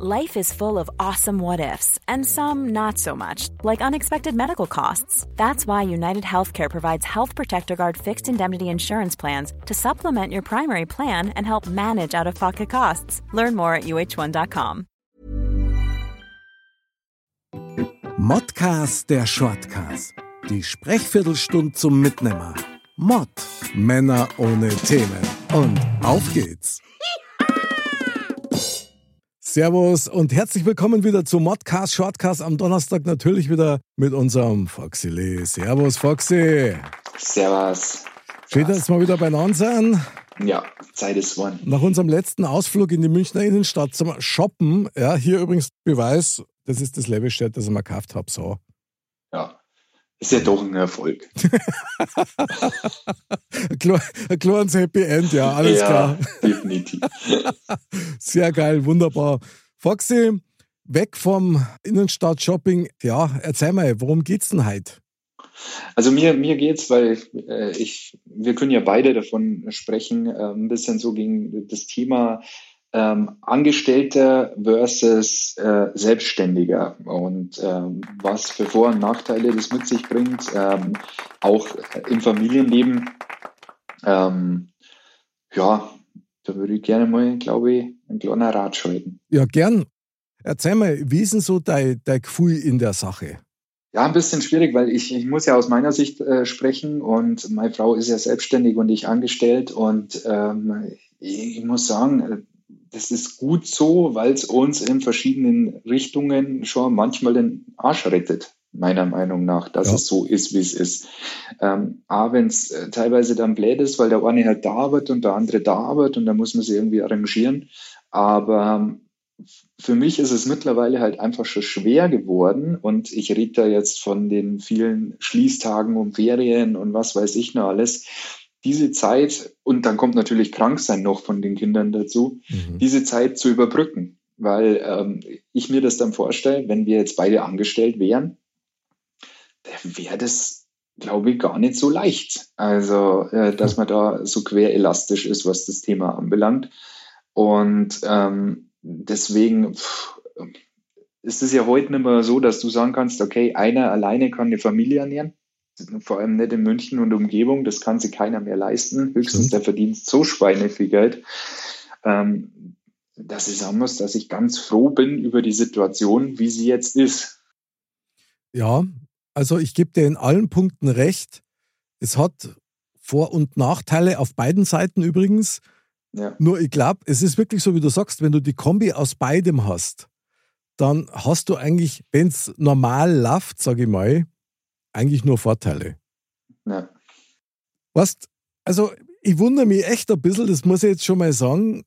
Life is full of awesome what ifs, and some not so much, like unexpected medical costs. That's why United Healthcare provides Health Protector Guard fixed indemnity insurance plans to supplement your primary plan and help manage out of pocket costs. Learn more at uh1.com. Modcast der Shortcast. Die Sprechviertelstunde zum Mitnehmer. Mod. Männer ohne Themen. Und auf geht's. Servus und herzlich willkommen wieder zu Modcast Shortcast am Donnerstag natürlich wieder mit unserem Foxy Lee. Servus Foxy. Servus. Schön, dass wir wieder beieinander sind. Ja, Zeit ist geworden. Nach unserem letzten Ausflug in die Münchner Innenstadt zum Shoppen, ja, hier übrigens Beweis, das ist das Level-Shirt, das ich mir gekauft habe, so. Ist ja doch ein Erfolg. ein kleines Happy End, ja, alles ja, klar. definitiv. Sehr geil, wunderbar. Foxy, weg vom Innenstadt-Shopping. Ja, erzähl mal, worum geht's denn heute? Also mir, mir geht's, weil äh, ich, wir können ja beide davon sprechen, äh, ein bisschen so gegen das Thema ähm, Angestellter versus äh, Selbstständiger und ähm, was für Vor- und Nachteile das mit sich bringt, ähm, auch im Familienleben. Ähm, ja, da würde ich gerne mal, glaube ich, ein kleiner Rat schalten. Ja, gern. Erzähl mal, wie ist denn so dein, dein Gefühl in der Sache? Ja, ein bisschen schwierig, weil ich, ich muss ja aus meiner Sicht äh, sprechen und meine Frau ist ja selbstständig und ich angestellt und ähm, ich, ich muss sagen, das ist gut so, weil es uns in verschiedenen Richtungen schon manchmal den Arsch rettet, meiner Meinung nach, dass ja. es so ist, wie es ist. Ähm, aber wenn es äh, teilweise dann blöd ist, weil der eine halt da arbeitet und der andere da arbeitet und da muss man sich irgendwie arrangieren. Aber ähm, für mich ist es mittlerweile halt einfach schon schwer geworden und ich rede da jetzt von den vielen Schließtagen und Ferien und was weiß ich noch alles. Diese Zeit, und dann kommt natürlich Kranksein noch von den Kindern dazu, mhm. diese Zeit zu überbrücken. Weil ähm, ich mir das dann vorstelle, wenn wir jetzt beide angestellt wären, wäre das, glaube ich, gar nicht so leicht. Also, äh, dass man da so quer elastisch ist, was das Thema anbelangt. Und ähm, deswegen pff, ist es ja heute nicht mehr so, dass du sagen kannst, okay, einer alleine kann eine Familie ernähren. Vor allem nicht in München und Umgebung, das kann sich keiner mehr leisten. Höchstens mhm. der verdient so Schweine viel Geld. Ähm, dass ich sagen muss, dass ich ganz froh bin über die Situation, wie sie jetzt ist. Ja, also ich gebe dir in allen Punkten recht. Es hat Vor- und Nachteile auf beiden Seiten übrigens. Ja. Nur ich glaube, es ist wirklich so, wie du sagst, wenn du die Kombi aus beidem hast, dann hast du eigentlich, wenn es normal läuft, sage ich mal, eigentlich nur Vorteile. Ja. Weißt, also ich wundere mich echt ein bisschen, das muss ich jetzt schon mal sagen,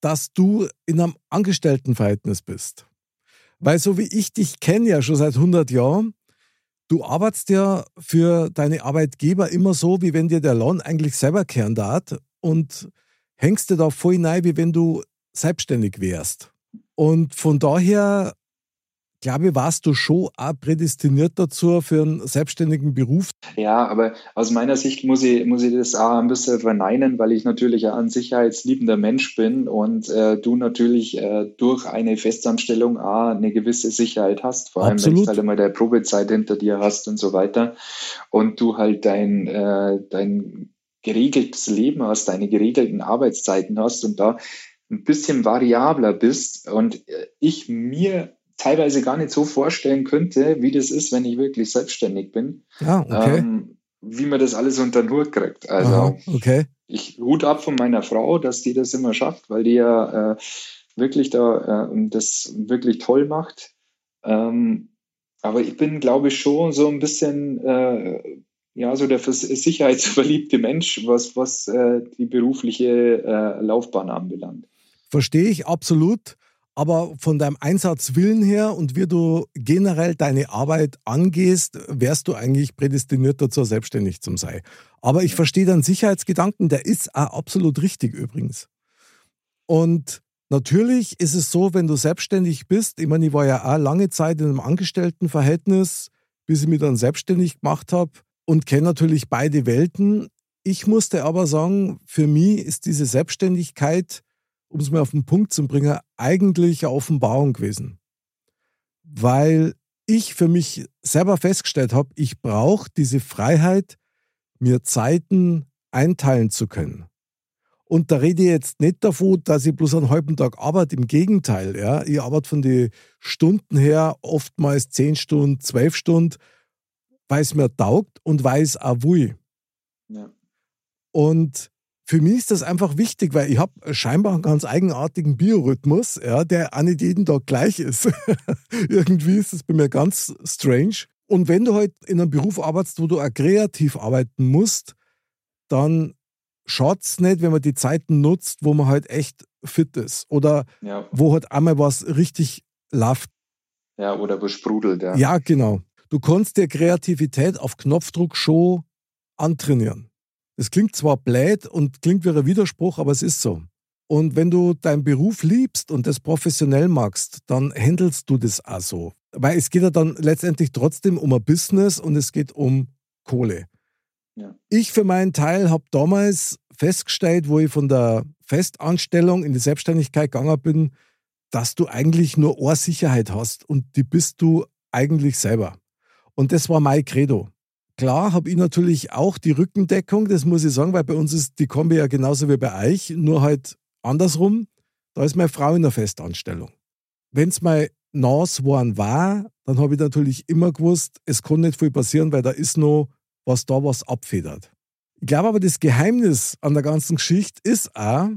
dass du in einem Angestelltenverhältnis bist. Weil so wie ich dich kenne ja schon seit 100 Jahren, du arbeitest ja für deine Arbeitgeber immer so, wie wenn dir der Lohn eigentlich selber kehren darf. Und hängst du da voll rein, wie wenn du selbstständig wärst. Und von daher, glaube warst du schon auch prädestiniert dazu für einen selbstständigen Beruf. Ja, aber aus meiner Sicht muss ich, muss ich das auch ein bisschen verneinen, weil ich natürlich ein sicherheitsliebender Mensch bin und äh, du natürlich äh, durch eine Festanstellung auch eine gewisse Sicherheit hast, vor allem Absolut. wenn du halt einmal der Probezeit hinter dir hast und so weiter und du halt dein, äh, dein geregeltes Leben hast, deine geregelten Arbeitszeiten hast und da ein bisschen variabler bist und äh, ich mir teilweise gar nicht so vorstellen könnte, wie das ist, wenn ich wirklich selbstständig bin. Ja, okay. Ähm, wie man das alles unter den Hut kriegt. Also Aha, okay. ich hut ab von meiner Frau, dass die das immer schafft, weil die ja äh, wirklich da äh, das wirklich toll macht. Ähm, aber ich bin, glaube ich, schon so ein bisschen äh, ja, so der sicherheitsverliebte Mensch, was, was äh, die berufliche äh, Laufbahn anbelangt. Verstehe ich absolut. Aber von deinem Einsatzwillen her und wie du generell deine Arbeit angehst, wärst du eigentlich prädestiniert dazu, selbstständig zu sein. Aber ich verstehe deinen Sicherheitsgedanken, der ist auch absolut richtig übrigens. Und natürlich ist es so, wenn du selbstständig bist, ich meine, ich war ja auch lange Zeit in einem Angestelltenverhältnis, bis ich mich dann selbstständig gemacht habe, und kenne natürlich beide Welten. Ich musste aber sagen, für mich ist diese Selbstständigkeit um es mal auf den Punkt zu bringen, eigentlich eine Offenbarung gewesen. Weil ich für mich selber festgestellt habe, ich brauche diese Freiheit, mir Zeiten einteilen zu können. Und da rede ich jetzt nicht davon, dass ich bloß einen halben Tag arbeite. Im Gegenteil, ja. Ich arbeite von den Stunden her oftmals zehn Stunden, zwölf Stunden, weil es mir taugt und weil es auch will. Ja. Und für mich ist das einfach wichtig, weil ich habe scheinbar einen ganz eigenartigen Biorhythmus, ja, der auch nicht jeden Tag gleich ist. Irgendwie ist das bei mir ganz strange. Und wenn du halt in einem Beruf arbeitest, wo du auch kreativ arbeiten musst, dann schaut es nicht, wenn man die Zeiten nutzt, wo man halt echt fit ist oder ja. wo halt einmal was richtig läuft. Ja, oder besprudelt, ja. Ja, genau. Du kannst dir Kreativität auf Knopfdruck schon antrainieren. Es klingt zwar blöd und klingt wie ein Widerspruch, aber es ist so. Und wenn du deinen Beruf liebst und das professionell magst, dann handelst du das auch so. Weil es geht ja dann letztendlich trotzdem um ein Business und es geht um Kohle. Ja. Ich für meinen Teil habe damals festgestellt, wo ich von der Festanstellung in die Selbstständigkeit gegangen bin, dass du eigentlich nur Ohrsicherheit hast und die bist du eigentlich selber. Und das war mein Credo. Klar habe ich natürlich auch die Rückendeckung, das muss ich sagen, weil bei uns ist die Kombi ja genauso wie bei euch, nur halt andersrum. Da ist meine Frau in der Festanstellung. Wenn es mal Nas waren war, dann habe ich natürlich immer gewusst, es kann nicht viel passieren, weil da ist noch was da was abfedert. Ich glaube aber, das Geheimnis an der ganzen Geschichte ist auch,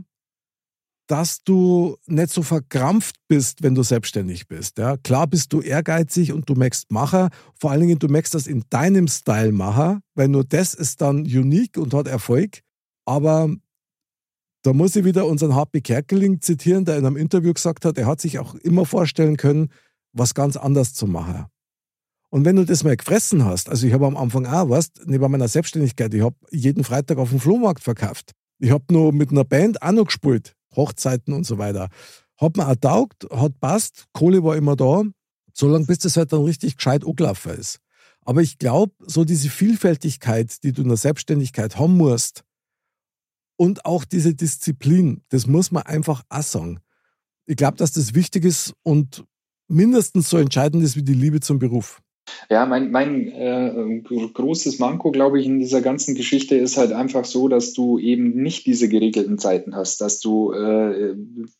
dass du nicht so verkrampft bist, wenn du selbstständig bist. Ja? Klar bist du ehrgeizig und du möchtest Macher. Vor allen Dingen, du möchtest das in deinem Style machen, weil nur das ist dann unique und hat Erfolg. Aber da muss ich wieder unseren HP Kerkeling zitieren, der in einem Interview gesagt hat, er hat sich auch immer vorstellen können, was ganz anders zu machen. Und wenn du das mal gefressen hast, also ich habe am Anfang auch, weißt, neben meiner Selbstständigkeit, ich habe jeden Freitag auf dem Flohmarkt verkauft. Ich habe nur mit einer Band auch noch gespielt, Hochzeiten und so weiter. Hat mir auch taugt, hat passt, Kohle war immer da, solange bis das halt dann richtig gescheit angelaufen ist. Aber ich glaube, so diese Vielfältigkeit, die du in der Selbstständigkeit haben musst und auch diese Disziplin, das muss man einfach auch sagen. Ich glaube, dass das wichtig ist und mindestens so entscheidend ist wie die Liebe zum Beruf. Ja, mein, mein äh, großes Manko, glaube ich, in dieser ganzen Geschichte ist halt einfach so, dass du eben nicht diese geregelten Zeiten hast, dass du äh,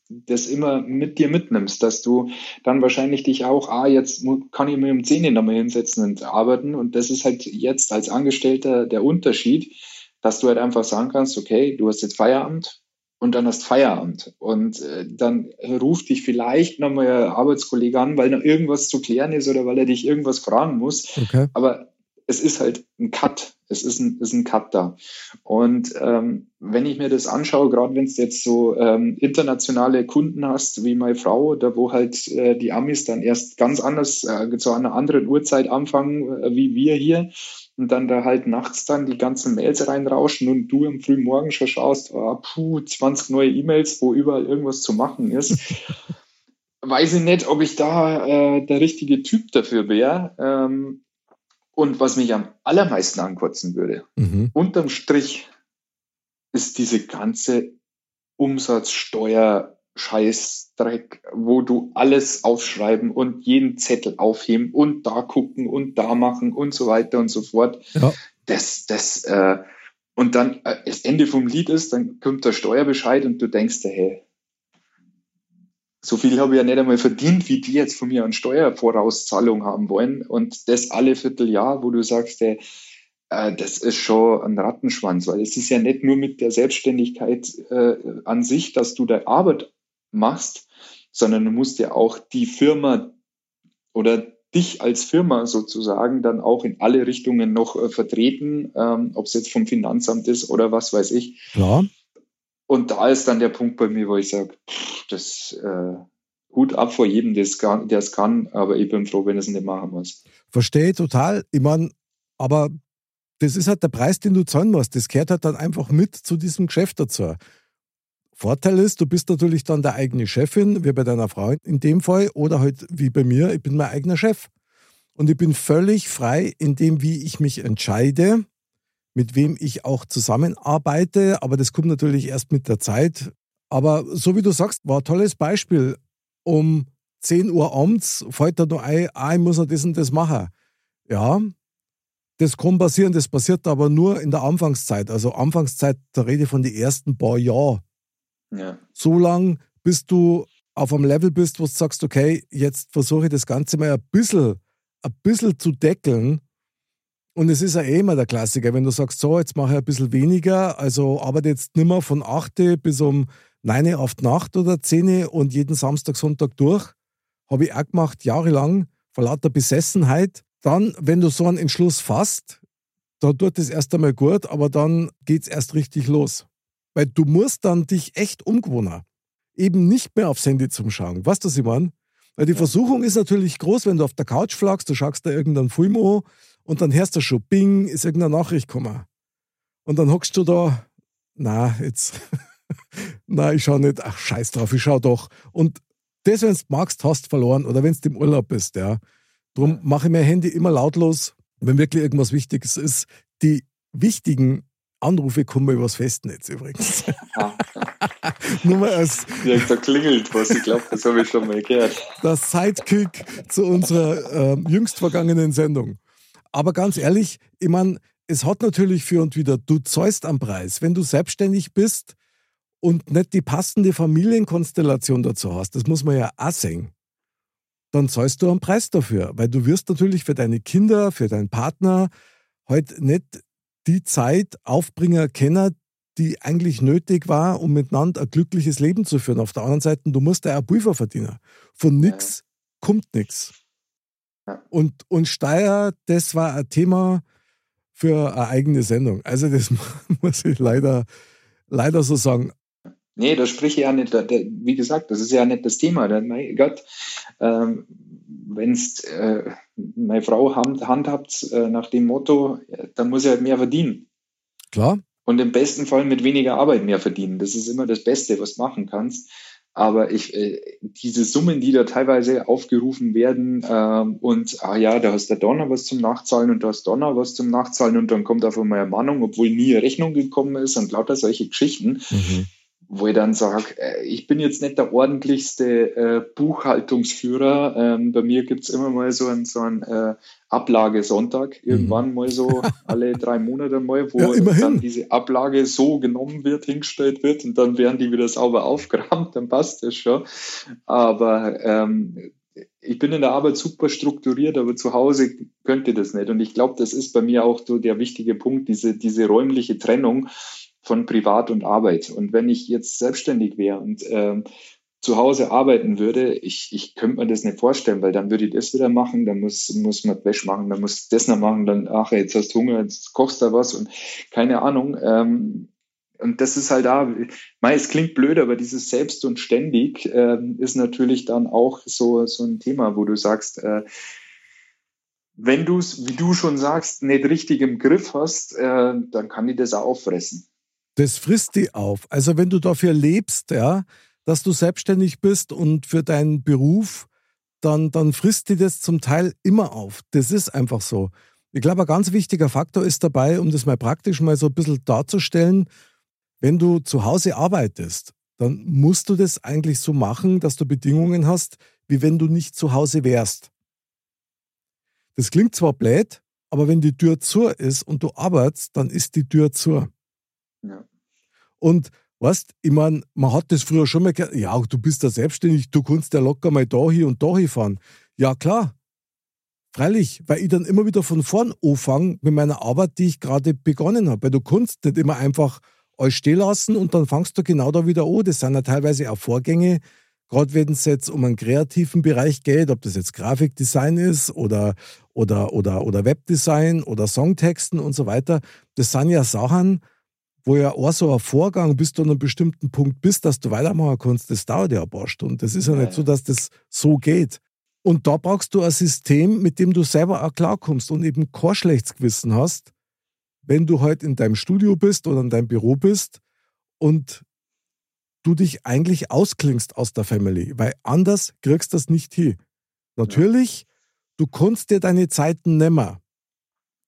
das immer mit dir mitnimmst, dass du dann wahrscheinlich dich auch, ah, jetzt kann ich mir um 10 nochmal hinsetzen und arbeiten. Und das ist halt jetzt als Angestellter der Unterschied, dass du halt einfach sagen kannst, okay, du hast jetzt Feierabend, und dann hast Feierabend. Und äh, dann ruft dich vielleicht nochmal ein Arbeitskollege an, weil noch irgendwas zu klären ist oder weil er dich irgendwas fragen muss. Okay. Aber es ist halt ein Cut. Es ist ein, ist ein Cut da. Und ähm, wenn ich mir das anschaue, gerade wenn es jetzt so ähm, internationale Kunden hast, wie meine Frau, da wo halt äh, die Amis dann erst ganz anders äh, zu einer anderen Uhrzeit anfangen, äh, wie wir hier, und dann da halt nachts dann die ganzen Mails reinrauschen und du am frühen Morgen schon schaust, oh, puh, 20 neue E-Mails, wo überall irgendwas zu machen ist. Weiß ich nicht, ob ich da äh, der richtige Typ dafür wäre. Ähm, und was mich am allermeisten ankotzen würde, mhm. unterm Strich ist diese ganze Umsatzsteuer Scheißdreck, wo du alles aufschreiben und jeden Zettel aufheben und da gucken und da machen und so weiter und so fort. Ja. Das, das, äh, und dann äh, das Ende vom Lied ist, dann kommt der Steuerbescheid und du denkst dir, hey, so viel habe ich ja nicht einmal verdient, wie die jetzt von mir an Steuervorauszahlung haben wollen. Und das alle Vierteljahr, wo du sagst, hey, äh, das ist schon ein Rattenschwanz, weil es ist ja nicht nur mit der Selbstständigkeit äh, an sich, dass du der Arbeit machst, sondern du musst ja auch die Firma oder dich als Firma sozusagen dann auch in alle Richtungen noch äh, vertreten, ähm, ob es jetzt vom Finanzamt ist oder was weiß ich. Ja. Und da ist dann der Punkt bei mir, wo ich sage, das äh, Hut ab vor jedem, der es kann, aber ich bin froh, wenn es nicht machen muss. Verstehe total. Ich meine, aber das ist halt der Preis, den du zahlen musst. Das gehört halt dann einfach mit zu diesem Geschäft dazu. Vorteil ist, du bist natürlich dann der eigene Chefin, wie bei deiner Frau in dem Fall, oder halt wie bei mir, ich bin mein eigener Chef. Und ich bin völlig frei in dem, wie ich mich entscheide, mit wem ich auch zusammenarbeite. Aber das kommt natürlich erst mit der Zeit. Aber so wie du sagst, war ein tolles Beispiel. Um 10 Uhr abends fällt er nur ein, ah, ich muss noch das und das machen. Ja, das kann passieren, das passiert aber nur in der Anfangszeit. Also Anfangszeit, da rede ich von den ersten paar Jahren. Ja. So lang, bis du auf einem Level bist, wo du sagst, okay, jetzt versuche ich das Ganze mal ein bisschen, ein bisschen zu deckeln. Und es ist ja eh immer der Klassiker, wenn du sagst, so, jetzt mache ich ein bisschen weniger, also arbeite jetzt nicht mehr von 8 bis um 9 auf die Nacht oder 10 und jeden Samstag, Sonntag durch. Habe ich auch gemacht, jahrelang, vor lauter Besessenheit. Dann, wenn du so einen Entschluss fasst, da tut es erst einmal gut, aber dann geht es erst richtig los. Weil du musst dann dich echt umgewohnen. Eben nicht mehr aufs Handy zum Schauen. Weißt du, was ich meine? Weil die Versuchung ist natürlich groß, wenn du auf der Couch flagst, du schaust da irgendeinen Film an und dann hörst du schon, bing, ist irgendeine Nachricht gekommen. Und dann hockst du da, na, jetzt, na, ich schau nicht, ach, scheiß drauf, ich schau doch. Und das, wenn du magst, hast verloren oder wenn du im Urlaub bist, ja. Drum mache ich mein Handy immer lautlos, wenn wirklich irgendwas Wichtiges ist. Die wichtigen Anrufe kommen übers Festnetz übrigens. Nur mal als. Ja, da klingelt was, ich glaube, das habe ich schon mal gehört. Das Sidekick zu unserer äh, jüngst vergangenen Sendung. Aber ganz ehrlich, ich meine, es hat natürlich für und wieder, du zahlst am Preis. Wenn du selbstständig bist und nicht die passende Familienkonstellation dazu hast, das muss man ja auch sehen, dann zahlst du einen Preis dafür. Weil du wirst natürlich für deine Kinder, für deinen Partner halt nicht die Zeit aufbringen können, die eigentlich nötig war, um miteinander ein glückliches Leben zu führen. Auf der anderen Seite, du musst ja auch Pulver verdienen. Von nichts ja. kommt nichts. Ja. Und, und Steier, das war ein Thema für eine eigene Sendung. Also das muss ich leider, leider so sagen. Nee, da spreche ich ja nicht, wie gesagt, das ist ja nicht das Thema. Mein Gott, ähm, wenn es äh, meine Frau hand, handhabt äh, nach dem Motto, dann muss ich halt mehr verdienen. Klar. Und im besten Fall mit weniger Arbeit mehr verdienen. Das ist immer das Beste, was du machen kannst. Aber ich, äh, diese Summen, die da teilweise aufgerufen werden, ähm, und ah ja, da hast der Donner was zum Nachzahlen und da hast Donner was zum Nachzahlen und dann kommt auf einmal eine Mahnung, obwohl nie eine Rechnung gekommen ist und lauter solche Geschichten. Mhm wo ich dann sage, äh, ich bin jetzt nicht der ordentlichste äh, Buchhaltungsführer. Ähm, bei mir gibt's immer mal so einen, so einen äh, Ablagesonntag, mhm. irgendwann mal so alle drei Monate mal, wo ja, dann diese Ablage so genommen wird, hingestellt wird und dann werden die wieder sauber aufgerammt, dann passt das schon. Aber ähm, ich bin in der Arbeit super strukturiert, aber zu Hause könnte das nicht. Und ich glaube, das ist bei mir auch so der wichtige Punkt, diese, diese räumliche Trennung von Privat und Arbeit. Und wenn ich jetzt selbstständig wäre und ähm, zu Hause arbeiten würde, ich, ich könnte mir das nicht vorstellen, weil dann würde ich das wieder machen, dann muss, muss man Wäsche machen, dann muss das noch machen, dann, ach, jetzt hast du Hunger, jetzt kochst du was und keine Ahnung. Ähm, und das ist halt da, es klingt blöd, aber dieses Selbst und ständig äh, ist natürlich dann auch so, so ein Thema, wo du sagst, äh, wenn du es, wie du schon sagst, nicht richtig im Griff hast, äh, dann kann ich das auch auffressen. Das frisst die auf. Also wenn du dafür lebst, ja, dass du selbstständig bist und für deinen Beruf, dann, dann frisst die das zum Teil immer auf. Das ist einfach so. Ich glaube, ein ganz wichtiger Faktor ist dabei, um das mal praktisch mal so ein bisschen darzustellen, wenn du zu Hause arbeitest, dann musst du das eigentlich so machen, dass du Bedingungen hast, wie wenn du nicht zu Hause wärst. Das klingt zwar blöd, aber wenn die Tür zu ist und du arbeitest, dann ist die Tür zu. Ja. Und weißt, ich meine, man hat das früher schon mal gehört, ja, du bist ja selbstständig, du kannst ja locker mal da hier und da fahren. Ja, klar. Freilich, weil ich dann immer wieder von vorn anfange mit meiner Arbeit, die ich gerade begonnen habe. Weil du kannst nicht immer einfach alles stehen lassen und dann fangst du genau da wieder an. Das sind ja teilweise auch Vorgänge, gerade wenn es jetzt um einen kreativen Bereich geht, ob das jetzt Grafikdesign ist oder, oder, oder, oder Webdesign oder Songtexten und so weiter. Das sind ja Sachen, wo ja auch so ein Vorgang, bis du an einem bestimmten Punkt bist, dass du weitermachen kannst, das dauert ja ein paar Stunden. Das ist ja, ja nicht so, dass das so geht. Und da brauchst du ein System, mit dem du selber auch klarkommst und eben kein schlechtes Gewissen hast, wenn du halt in deinem Studio bist oder in deinem Büro bist und du dich eigentlich ausklingst aus der Family, weil anders kriegst du das nicht hin. Natürlich, ja. du kannst dir deine Zeiten nehmen.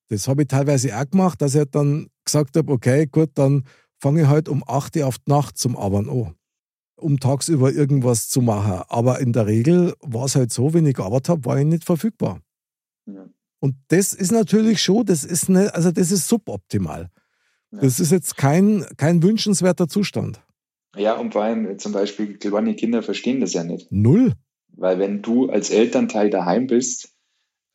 Das habe ich teilweise auch gemacht, dass ich dann gesagt habe, okay, gut, dann fange ich halt um 8 Uhr auf die Nacht zum Arbeiten an. um tagsüber irgendwas zu machen. Aber in der Regel war es halt so, wenn ich gearbeitet habe, war ich nicht verfügbar. Ja. Und das ist natürlich schon, das ist eine, also das ist suboptimal. Ja. Das ist jetzt kein, kein wünschenswerter Zustand. Ja, und vor allem zum Beispiel kleine Kinder verstehen das ja nicht. Null. Weil wenn du als Elternteil daheim bist,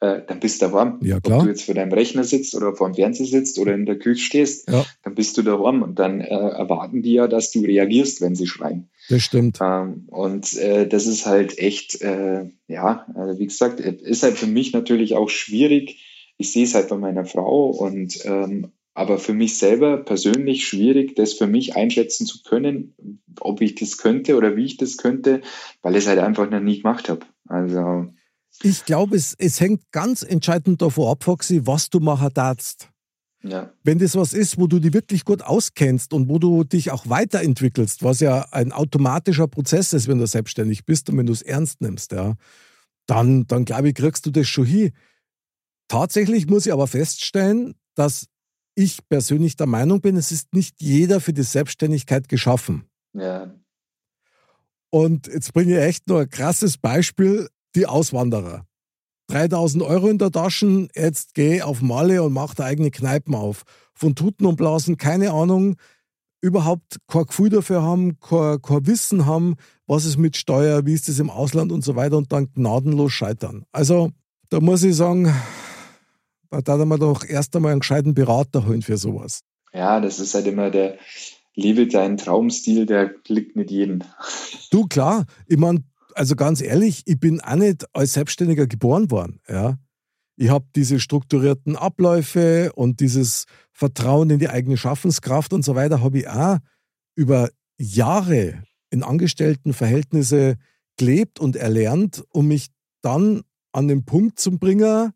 äh, dann bist du warm. Ja, klar. Ob du jetzt vor deinem Rechner sitzt oder vor dem Fernseher sitzt oder in der Küche stehst, ja. dann bist du da warm und dann äh, erwarten die ja, dass du reagierst, wenn sie schreien. Das stimmt. Ähm, und äh, das ist halt echt, äh, ja, also wie gesagt, ist halt für mich natürlich auch schwierig. Ich sehe es halt bei meiner Frau und ähm, aber für mich selber persönlich schwierig, das für mich einschätzen zu können, ob ich das könnte oder wie ich das könnte, weil ich es halt einfach noch nie gemacht habe. Also ich glaube, es, es hängt ganz entscheidend davon ab, Foxy, was du machen darfst. Ja. Wenn das was ist, wo du dich wirklich gut auskennst und wo du dich auch weiterentwickelst, was ja ein automatischer Prozess ist, wenn du selbstständig bist und wenn du es ernst nimmst, ja, dann, dann glaube ich, kriegst du das schon hin. Tatsächlich muss ich aber feststellen, dass ich persönlich der Meinung bin, es ist nicht jeder für die Selbstständigkeit geschaffen. Ja. Und jetzt bringe ich echt nur ein krasses Beispiel, die Auswanderer. 3000 Euro in der Tasche, jetzt geh auf Malle und mach da eigene Kneipen auf. Von Tuten und Blasen, keine Ahnung, überhaupt kein Gefühl dafür haben, kein, kein Wissen haben, was ist mit Steuer, wie ist das im Ausland und so weiter und dann gnadenlos scheitern. Also, da muss ich sagen, da darf man doch erst einmal einen gescheiten Berater holen für sowas. Ja, das ist halt immer der, liebe deinen Traumstil, der liegt nicht jeden. Du, klar. Ich meine, also ganz ehrlich, ich bin auch nicht als Selbstständiger geboren worden. Ja. Ich habe diese strukturierten Abläufe und dieses Vertrauen in die eigene Schaffenskraft und so weiter, habe ich auch über Jahre in Angestelltenverhältnisse gelebt und erlernt, um mich dann an den Punkt zu bringen,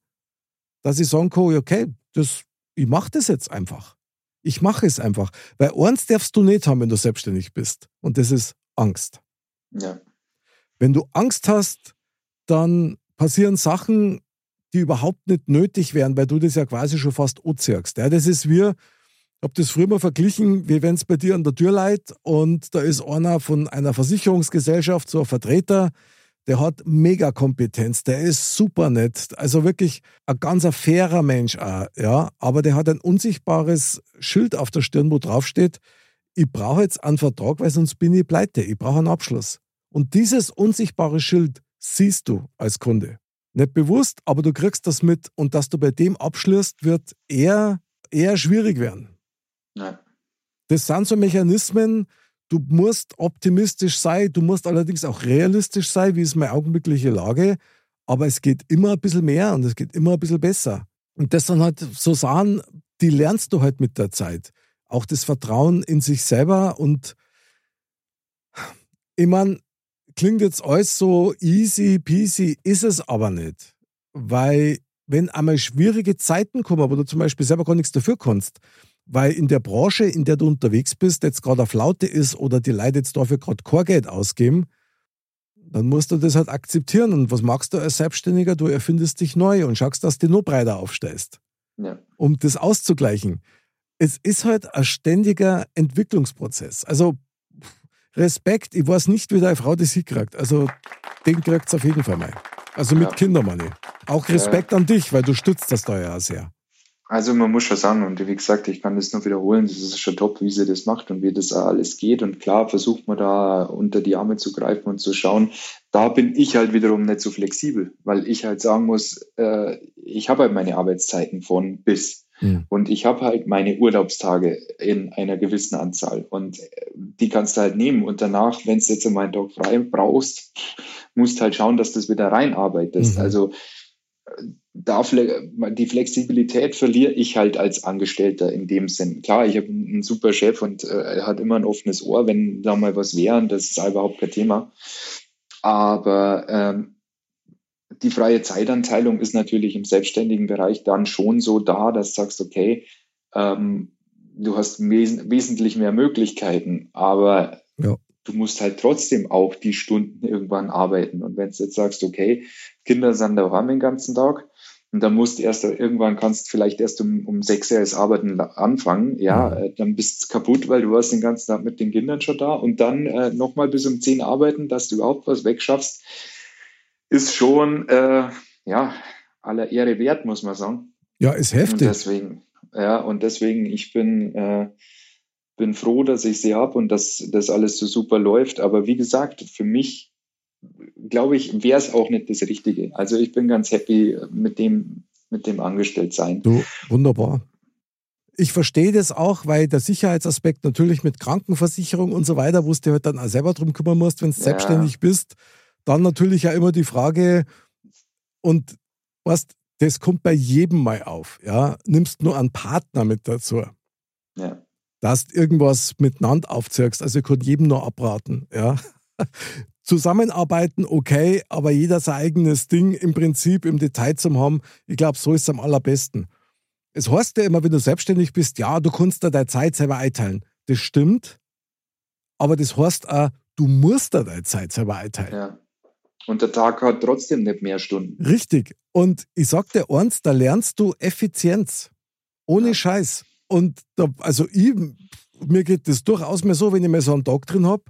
dass ich sagen kann, okay, das, ich mache das jetzt einfach. Ich mache es einfach. Weil eins darfst du nicht haben, wenn du selbstständig bist. Und das ist Angst. Ja. Wenn du Angst hast, dann passieren Sachen, die überhaupt nicht nötig wären, weil du das ja quasi schon fast anziehst. Ja, das ist wie, ich habe das früher mal verglichen, wie wenn es bei dir an der Tür leiht und da ist einer von einer Versicherungsgesellschaft, so ein Vertreter, der hat mega Kompetenz, der ist super nett, also wirklich ein ganz fairer Mensch auch, ja, aber der hat ein unsichtbares Schild auf der Stirn, wo drauf steht, ich brauche jetzt einen Vertrag, weil sonst bin ich pleite, ich brauche einen Abschluss. Und dieses unsichtbare Schild siehst du als Kunde. Nicht bewusst, aber du kriegst das mit und dass du bei dem abschließt, wird eher, eher schwierig werden. Nein. Das sind so Mechanismen, Du musst optimistisch sein, du musst allerdings auch realistisch sein, wie ist meine augenblickliche Lage. Aber es geht immer ein bisschen mehr und es geht immer ein bisschen besser. Und das sind halt so Sachen, die lernst du halt mit der Zeit. Auch das Vertrauen in sich selber und ich meine, klingt jetzt alles so easy peasy, ist es aber nicht. Weil wenn einmal schwierige Zeiten kommen, wo du zum Beispiel selber gar nichts dafür kannst, weil in der Branche, in der du unterwegs bist, jetzt gerade auf Laute ist oder die Leute jetzt dafür gerade kein Geld ausgeben, dann musst du das halt akzeptieren. Und was machst du als Selbstständiger? Du erfindest dich neu und schaust, dass du nur breiter aufstellst, ja. um das auszugleichen. Es ist halt ein ständiger Entwicklungsprozess. Also Respekt, ich weiß nicht, wie deine Frau das hinkriegt. Also den kriegt es auf jeden Fall mal. Also mit ja. Kindermoney. Auch Respekt ja. an dich, weil du stützt das da ja sehr. Also man muss schon sagen, und wie gesagt, ich kann das nur wiederholen, das ist schon top, wie sie das macht und wie das alles geht. Und klar versucht man da unter die Arme zu greifen und zu schauen. Da bin ich halt wiederum nicht so flexibel, weil ich halt sagen muss, äh, ich habe halt meine Arbeitszeiten von bis. Mhm. Und ich habe halt meine Urlaubstage in einer gewissen Anzahl. Und die kannst du halt nehmen. Und danach, wenn du jetzt einmal einen Tag frei brauchst, musst halt schauen, dass du das wieder reinarbeitest. Mhm. Also da die Flexibilität verliere ich halt als Angestellter in dem Sinn. Klar, ich habe einen super Chef und äh, er hat immer ein offenes Ohr, wenn da mal was wäre, das ist überhaupt kein Thema. Aber ähm, die freie Zeitanteilung ist natürlich im selbstständigen Bereich dann schon so da, dass du sagst, okay, ähm, du hast wes wesentlich mehr Möglichkeiten, aber ja du musst halt trotzdem auch die Stunden irgendwann arbeiten. Und wenn du jetzt sagst, okay, Kinder sind daheim den ganzen Tag, und dann musst du erst, irgendwann kannst vielleicht erst um, um sechs Jahre das Arbeiten anfangen, ja, mhm. äh, dann bist du kaputt, weil du warst den ganzen Tag mit den Kindern schon da und dann äh, nochmal bis um zehn arbeiten, dass du überhaupt was wegschaffst, ist schon, äh, ja, aller Ehre wert, muss man sagen. Ja, ist heftig. Und deswegen, ja, und deswegen, ich bin, äh, bin froh, dass ich sie habe und dass das alles so super läuft. Aber wie gesagt, für mich, glaube ich, wäre es auch nicht das Richtige. Also ich bin ganz happy mit dem, mit dem Angestelltsein. Du, wunderbar. Ich verstehe das auch, weil der Sicherheitsaspekt natürlich mit Krankenversicherung und so weiter, wo du dir halt dann auch selber drum kümmern musst, wenn du ja. selbstständig bist. Dann natürlich ja immer die Frage, und was, das kommt bei jedem mal auf. Ja? Nimmst nur einen Partner mit dazu. Ja. Dass du irgendwas miteinander aufzirkst. Also ich könnte jedem nur abraten. Ja? Zusammenarbeiten, okay, aber jeder sein eigenes Ding im Prinzip im Detail zu haben, ich glaube, so ist es am allerbesten. Es heißt ja immer, wenn du selbstständig bist, ja, du kannst da deine Zeit selber einteilen. Das stimmt, aber das heißt auch, du musst da deine Zeit selber einteilen. Ja. Und der Tag hat trotzdem nicht mehr Stunden. Richtig. Und ich sag dir eins, da lernst du Effizienz. Ohne ja. Scheiß. Und da, also ich, mir geht das durchaus mehr so, wenn ich mal so einen Tag drin habe,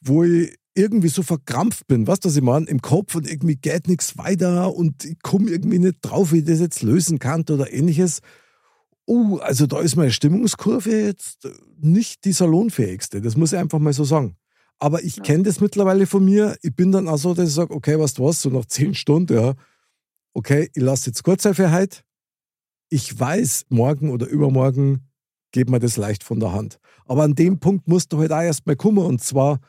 wo ich irgendwie so verkrampft bin, weißt du, was ich meine? Im Kopf und irgendwie geht nichts weiter und ich komme irgendwie nicht drauf, wie ich das jetzt lösen kann oder ähnliches. Oh, also da ist meine Stimmungskurve jetzt nicht die salonfähigste. Das muss ich einfach mal so sagen. Aber ich ja. kenne das mittlerweile von mir. Ich bin dann auch so, dass ich sage, okay, weißt du was, so nach zehn Stunden, ja, okay, ich lasse jetzt Kurzzeit für heute. Ich weiß, morgen oder übermorgen geht mir das leicht von der Hand. Aber an dem Punkt musst du halt auch erstmal kommen. Und zwar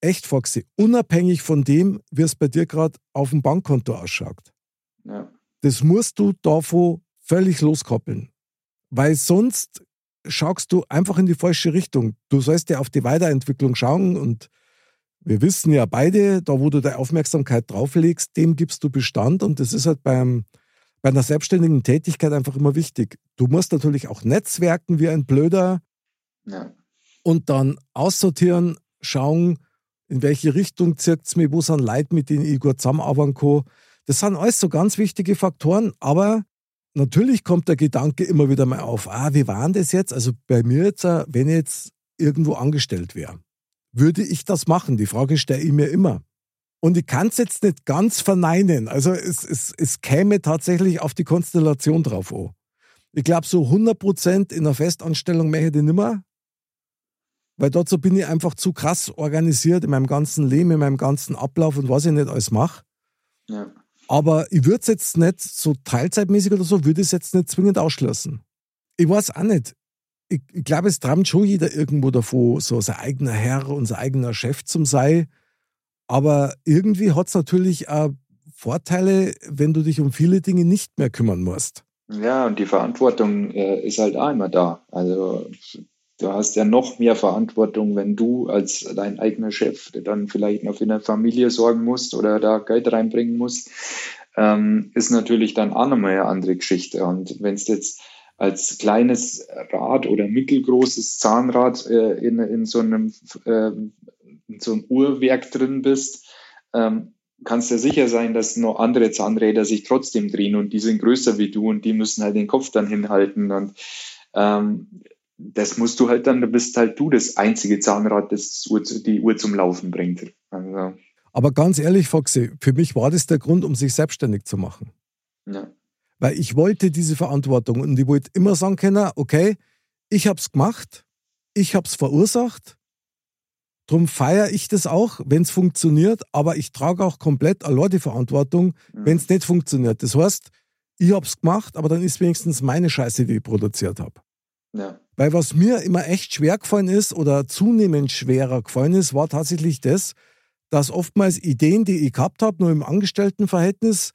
echt, Foxy, unabhängig von dem, wie es bei dir gerade auf dem Bankkonto ausschaut. Ja. Das musst du davon völlig loskoppeln. Weil sonst schaust du einfach in die falsche Richtung. Du sollst ja auf die Weiterentwicklung schauen und wir wissen ja beide, da wo du deine Aufmerksamkeit drauflegst, dem gibst du Bestand und das ist halt beim, bei einer selbstständigen Tätigkeit einfach immer wichtig. Du musst natürlich auch netzwerken wie ein Blöder ja. und dann aussortieren, schauen, in welche Richtung zirkt es mir, wo sind Leute, mit denen ich gut zusammenarbeiten kann. Das sind alles so ganz wichtige Faktoren, aber natürlich kommt der Gedanke immer wieder mal auf, ah, wie war das jetzt? Also bei mir jetzt, äh, wenn ich jetzt irgendwo angestellt wäre, würde ich das machen? Die Frage stelle ich mir immer. Und ich kann es jetzt nicht ganz verneinen. Also es, es, es käme tatsächlich auf die Konstellation drauf an. Ich glaube, so 100% in einer Festanstellung möchte ich nicht mehr. Weil dazu bin ich einfach zu krass organisiert in meinem ganzen Leben, in meinem ganzen Ablauf und was ich nicht alles mache. Ja. Aber ich würde es jetzt nicht so teilzeitmäßig oder so, würde es jetzt nicht zwingend ausschließen. Ich weiß auch nicht. Ich, ich glaube, es träumt schon jeder irgendwo davon, so sein eigener Herr und sein eigener Chef zum sein. Aber irgendwie hat es natürlich auch Vorteile, wenn du dich um viele Dinge nicht mehr kümmern musst. Ja, und die Verantwortung äh, ist halt auch immer da. Also du hast ja noch mehr Verantwortung, wenn du als dein eigener Chef dann vielleicht noch für eine Familie sorgen musst oder da Geld reinbringen musst, ähm, ist natürlich dann auch nochmal eine andere Geschichte. Und wenn es jetzt als kleines Rad oder mittelgroßes Zahnrad äh, in, in, so einem, äh, in so einem Uhrwerk drin bist, ähm, kannst ja sicher sein, dass noch andere Zahnräder sich trotzdem drehen und die sind größer wie du und die müssen halt den Kopf dann hinhalten. Und ähm, das musst du halt dann, du bist halt du das einzige Zahnrad, das die Uhr zum Laufen bringt. Also. Aber ganz ehrlich, Foxy, für mich war das der Grund, um sich selbstständig zu machen. Ja. Weil ich wollte diese Verantwortung und ich wollte immer sagen können, okay, ich habe es gemacht, ich habe es verursacht, darum feiere ich das auch, wenn es funktioniert, aber ich trage auch komplett allein die Verantwortung, mhm. wenn es nicht funktioniert. Das heißt, ich habe es gemacht, aber dann ist wenigstens meine Scheiße, die ich produziert habe. Ja. Weil was mir immer echt schwer gefallen ist oder zunehmend schwerer gefallen ist, war tatsächlich das, dass oftmals Ideen, die ich gehabt habe, nur im Angestelltenverhältnis,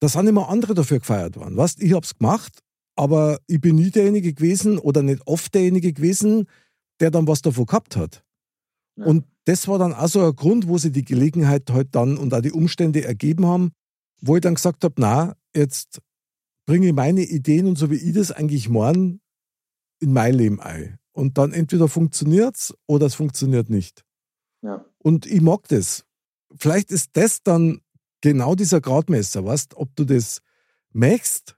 da sind immer andere dafür gefeiert worden. Weißt, ich habe es gemacht, aber ich bin nie derjenige gewesen oder nicht oft derjenige gewesen, der dann was davon gehabt hat. Ja. Und das war dann auch so ein Grund, wo sie die Gelegenheit halt dann und auch die Umstände ergeben haben, wo ich dann gesagt habe, na, jetzt bringe ich meine Ideen und so wie ich das eigentlich morgen in mein Leben ein. Und dann entweder funktioniert es oder es funktioniert nicht. Ja. Und ich mag das. Vielleicht ist das dann genau dieser Gradmesser, weißt ob du das merkst,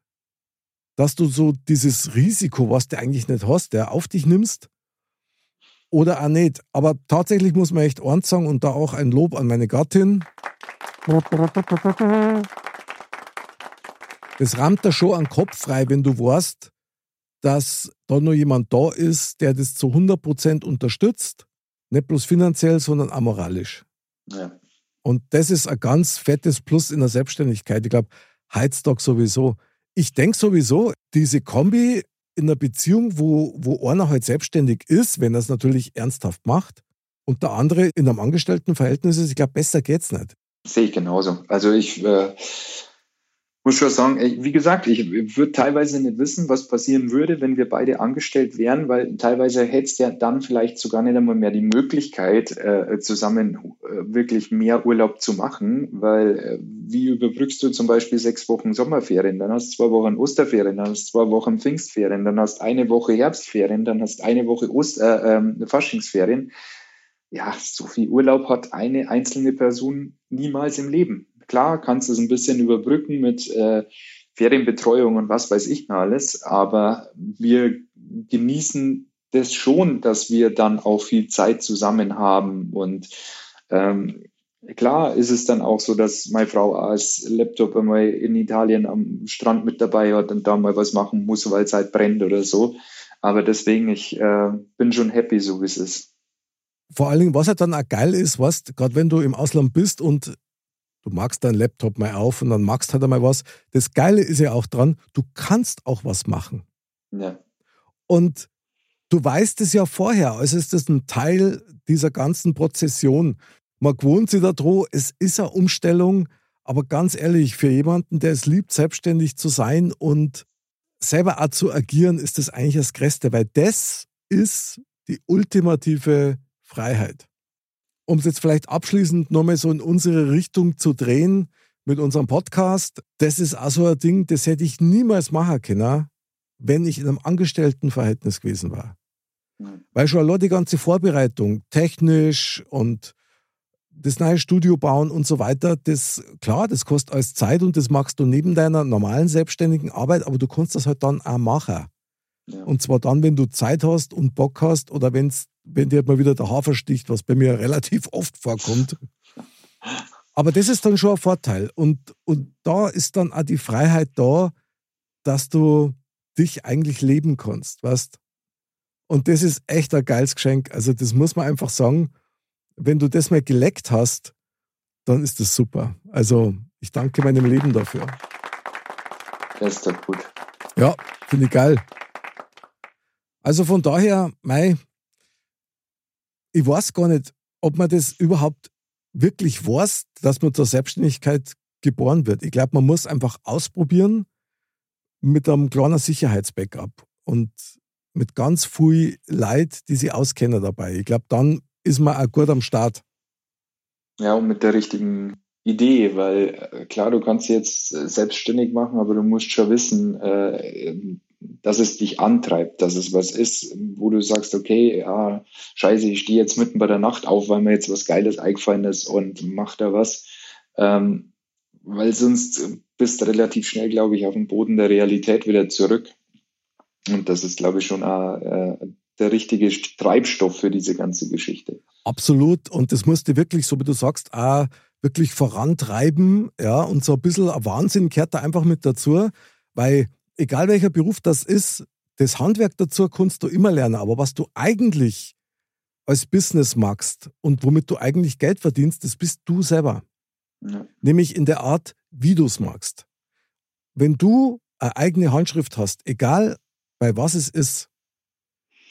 dass du so dieses Risiko, was du eigentlich nicht hast, der auf dich nimmst oder auch nicht. Aber tatsächlich muss man echt eins sagen und da auch ein Lob an meine Gattin. Das rammt da schon an Kopf frei, wenn du weißt, dass da noch jemand da ist, der das zu 100% unterstützt. Nicht bloß finanziell, sondern auch moralisch. Ja. Und das ist ein ganz fettes Plus in der Selbstständigkeit. Ich glaube, heutzutage sowieso. Ich denke sowieso, diese Kombi in einer Beziehung, wo, wo einer halt selbstständig ist, wenn er es natürlich ernsthaft macht, und der andere in einem Angestelltenverhältnis ist, ich glaube, besser geht's nicht. Sehe ich genauso. Also ich äh, muss schon sagen, wie gesagt, ich würde teilweise nicht wissen, was passieren würde, wenn wir beide angestellt wären, weil teilweise hättest du ja dann vielleicht sogar nicht einmal mehr die Möglichkeit, äh, zusammen äh, wirklich mehr Urlaub zu machen, weil äh, wie überbrückst du zum Beispiel sechs Wochen Sommerferien, dann hast du zwei Wochen Osterferien, dann hast du zwei Wochen Pfingstferien, dann hast du eine Woche Herbstferien, dann hast du eine Woche Ost äh, ähm, Faschingsferien. Ja, so viel Urlaub hat eine einzelne Person niemals im Leben. Klar, kannst du es ein bisschen überbrücken mit äh, Ferienbetreuung und was weiß ich alles, aber wir genießen das schon, dass wir dann auch viel Zeit zusammen haben und ähm, Klar ist es dann auch so, dass meine Frau als Laptop einmal in Italien am Strand mit dabei hat und da mal was machen muss, weil es halt brennt oder so. Aber deswegen, ich äh, bin schon happy, so wie es ist. Vor allen Dingen, was halt dann auch geil ist, was, gerade wenn du im Ausland bist und Du magst deinen Laptop mal auf und dann magst halt einmal was. Das Geile ist ja auch dran, du kannst auch was machen. Ja. Und du weißt es ja vorher, also ist das ein Teil dieser ganzen Prozession. Man gewohnt sich da dran, es ist eine Umstellung, aber ganz ehrlich, für jemanden, der es liebt, selbstständig zu sein und selber auch zu agieren, ist das eigentlich das Größte, weil das ist die ultimative Freiheit um es jetzt vielleicht abschließend nochmal so in unsere Richtung zu drehen mit unserem Podcast, das ist auch so ein Ding, das hätte ich niemals machen können, wenn ich in einem Angestelltenverhältnis gewesen war. Mhm. Weil schon allein die ganze Vorbereitung, technisch und das neue Studio bauen und so weiter, das, klar, das kostet alles Zeit und das machst du neben deiner normalen selbstständigen Arbeit, aber du kannst das halt dann auch machen. Ja. Und zwar dann, wenn du Zeit hast und Bock hast oder wenn's, wenn dir mal wieder der Hafer sticht, was bei mir relativ oft vorkommt. Aber das ist dann schon ein Vorteil. Und, und da ist dann auch die Freiheit da, dass du dich eigentlich leben kannst, weißt Und das ist echt ein geiles Geschenk. Also, das muss man einfach sagen. Wenn du das mal geleckt hast, dann ist das super. Also, ich danke meinem Leben dafür. Das ist doch gut. Ja, finde ich geil. Also von daher, mei, ich weiß gar nicht, ob man das überhaupt wirklich weiß, dass man zur Selbstständigkeit geboren wird. Ich glaube, man muss einfach ausprobieren mit einem kleinen Sicherheitsbackup und mit ganz viel Leid, die sie auskennen dabei. Ich glaube, dann ist man auch gut am Start. Ja, und mit der richtigen Idee, weil äh, klar, du kannst jetzt äh, selbstständig machen, aber du musst schon wissen, äh, dass es dich antreibt, dass es was ist, wo du sagst, okay, ja, scheiße, ich stehe jetzt mitten bei der Nacht auf, weil mir jetzt was Geiles eingefallen ist und mach da was. Ähm, weil sonst bist du relativ schnell, glaube ich, auf dem Boden der Realität wieder zurück. Und das ist, glaube ich, schon äh, der richtige Treibstoff für diese ganze Geschichte. Absolut. Und das musst du wirklich, so wie du sagst, auch wirklich vorantreiben. Ja, und so ein bisschen Wahnsinn kehrt da einfach mit dazu, weil egal welcher Beruf das ist, das Handwerk dazu kannst du immer lernen. Aber was du eigentlich als Business magst und womit du eigentlich Geld verdienst, das bist du selber. Ja. Nämlich in der Art, wie du es magst. Wenn du eine eigene Handschrift hast, egal bei was es ist,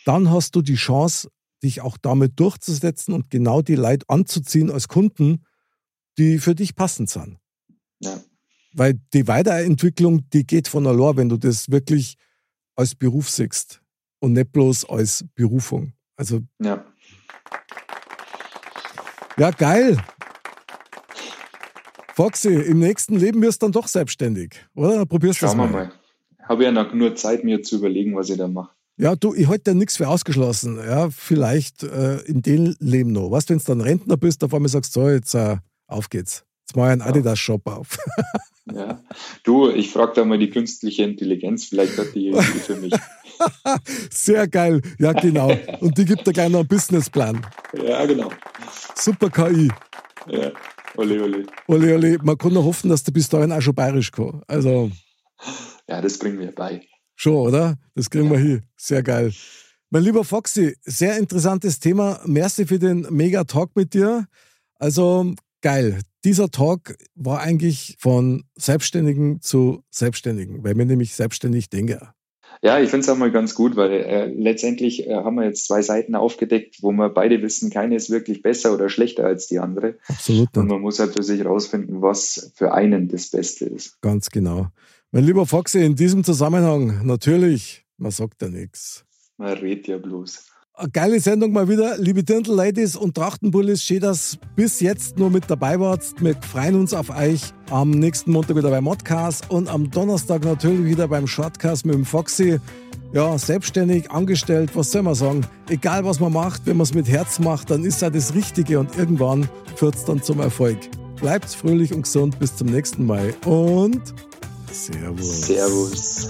dann hast du die Chance, dich auch damit durchzusetzen und genau die Leute anzuziehen als Kunden, die für dich passend sind. Ja. Weil die Weiterentwicklung, die geht von allein, wenn du das wirklich als Beruf siehst und nicht bloß als Berufung. Also. Ja. Ja, geil. Foxy, im nächsten Leben wirst du dann doch selbstständig, oder? Probierst du das mal. mal. Habe ja noch nur Zeit, mir zu überlegen, was ich da mache. Ja, du, ich halte da nichts für ausgeschlossen. Ja, vielleicht äh, in dem Leben noch. Was, wenn du dann Rentner bist, auf einmal sagst, so, jetzt äh, auf geht's. Jetzt mache ich einen Adidas-Shop auf. ja. Du, ich frage da mal die künstliche Intelligenz, vielleicht hat die Idee für mich. Sehr geil, ja genau. Und die gibt da gleich noch einen Businessplan. Ja, genau. Super KI. Ja, ole, ole. Ole, ole. Man kann nur hoffen, dass du bis dahin auch schon bayerisch kann. Also. Ja, das bringen wir bei. Schon, oder? Das kriegen ja. wir hier. Sehr geil. Mein lieber Foxy, sehr interessantes Thema. Merci für den Mega-Talk mit dir. Also geil. Dieser Talk war eigentlich von Selbstständigen zu Selbstständigen, weil wir nämlich selbstständig denken. Ja, ich finde es auch mal ganz gut, weil äh, letztendlich äh, haben wir jetzt zwei Seiten aufgedeckt, wo wir beide wissen, keine ist wirklich besser oder schlechter als die andere. Absolut. Und man muss halt für sich rausfinden, was für einen das Beste ist. Ganz genau. Mein lieber Foxy, in diesem Zusammenhang natürlich, man sagt ja nichts. Man redet ja bloß. Eine geile Sendung mal wieder, liebe Dirndl-Ladies und Trachtenbullis. Schön, dass bis jetzt nur mit dabei wart. Wir freuen uns auf euch am nächsten Montag wieder beim Modcast und am Donnerstag natürlich wieder beim Shortcast mit dem Foxy. Ja, selbstständig, angestellt, was soll man sagen? Egal was man macht, wenn man es mit Herz macht, dann ist das das Richtige und irgendwann führt es dann zum Erfolg. Bleibt fröhlich und gesund bis zum nächsten Mal und Servus. Servus.